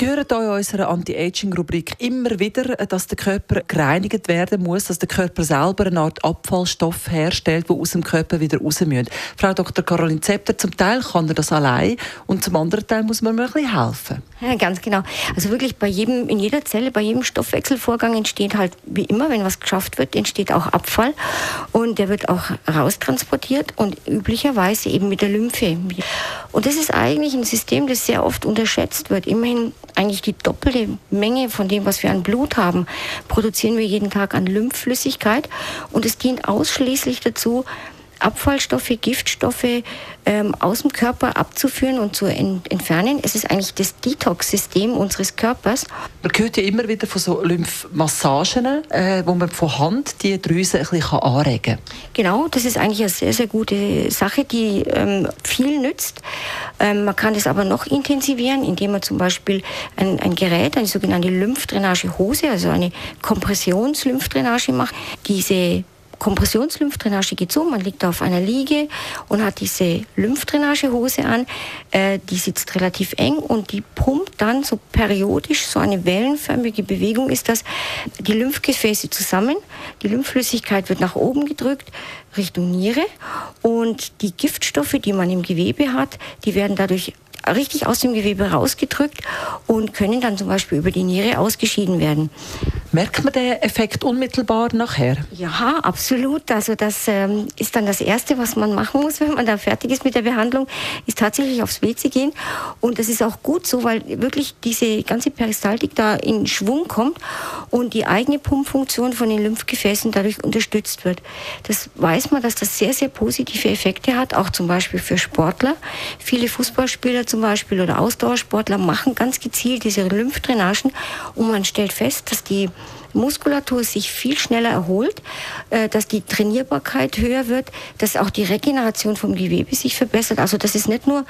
hören hier in unserer Anti-Aging-Rubrik immer wieder, dass der Körper gereinigt werden muss, dass der Körper selber eine Art Abfallstoff herstellt, der aus dem Körper wieder raus muss. Frau Dr. Caroline Zepter, zum Teil kann er das allein und zum anderen Teil muss man mir ein bisschen helfen. Ja, ganz genau. Also wirklich bei jedem, in jeder Zelle, bei jedem Stoffwechselvorgang entsteht halt wie immer, wenn was geschafft wird, entsteht auch Abfall und der wird auch raustransportiert und üblicherweise eben mit der Lymphe. Und das ist eigentlich ein System, das sehr oft unterschätzt wird. Immerhin eigentlich die doppelte Menge von dem, was wir an Blut haben, produzieren wir jeden Tag an Lymphflüssigkeit. Und es dient ausschließlich dazu, Abfallstoffe, Giftstoffe ähm, aus dem Körper abzuführen und zu ent entfernen. Es ist eigentlich das Detox-System unseres Körpers. Man hört ja immer wieder von so Lymphmassagen, äh, wo man von Hand die Drüse ein bisschen anregen kann. Genau, das ist eigentlich eine sehr, sehr gute Sache, die ähm, viel nützt. Ähm, man kann das aber noch intensivieren, indem man zum Beispiel ein, ein Gerät, eine sogenannte Lymphdrainage-Hose, also eine Kompressions-Lymphdrainage macht. Diese Kompressionslymphdrainage geht so, man liegt auf einer Liege und hat diese Lymphdrainagehose an, äh, die sitzt relativ eng und die pumpt dann so periodisch, so eine wellenförmige Bewegung ist das, die Lymphgefäße zusammen, die Lymphflüssigkeit wird nach oben gedrückt Richtung Niere und die Giftstoffe, die man im Gewebe hat, die werden dadurch richtig aus dem Gewebe rausgedrückt und können dann zum Beispiel über die Niere ausgeschieden werden. Merkt man den Effekt unmittelbar nachher? Ja, absolut. Also das ähm, ist dann das Erste, was man machen muss, wenn man da fertig ist mit der Behandlung, ist tatsächlich aufs WC gehen. Und das ist auch gut so, weil wirklich diese ganze Peristaltik da in Schwung kommt und die eigene Pumpfunktion von den Lymphgefäßen dadurch unterstützt wird. Das weiß man, dass das sehr, sehr positive Effekte hat, auch zum Beispiel für Sportler. Viele Fußballspieler zum Beispiel oder Ausdauersportler machen ganz gezielt diese Lymphdrainagen und man stellt fest, dass die Muskulatur sich viel schneller erholt, äh, dass die Trainierbarkeit höher wird, dass auch die Regeneration vom Gewebe sich verbessert. Also das ist nicht nur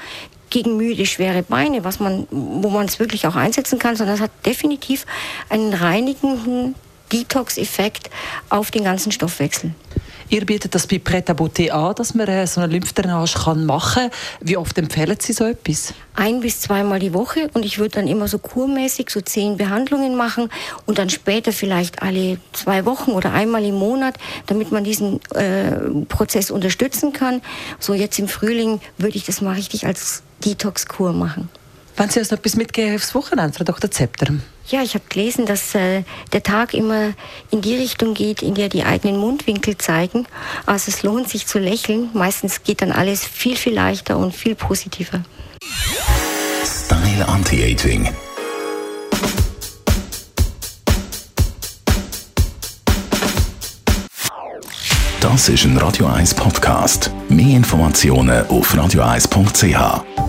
gegen müde, schwere Beine, was man, wo man es wirklich auch einsetzen kann, sondern es hat definitiv einen reinigenden Detox-Effekt auf den ganzen Stoffwechsel. Ihr bietet das bei Pret à an, dass man äh, so eine Lymphdrainage kann machen kann. Wie oft empfehlen Sie so etwas? Ein bis zweimal die Woche und ich würde dann immer so kurmäßig so zehn Behandlungen machen und dann später vielleicht alle zwei Wochen oder einmal im Monat, damit man diesen äh, Prozess unterstützen kann. So jetzt im Frühling würde ich das mal richtig als Detox-Kur machen. Wenn Sie uns noch etwas mitgeben aufs Wochenende, Frau Dr. Zepter? Ja, ich habe gelesen, dass äh, der Tag immer in die Richtung geht, in der die eigenen Mundwinkel zeigen. Also es lohnt sich zu lächeln. Meistens geht dann alles viel, viel leichter und viel positiver. Style Anti-Aging. Das ist ein Radio 1 Podcast. Mehr Informationen auf radio1.ch.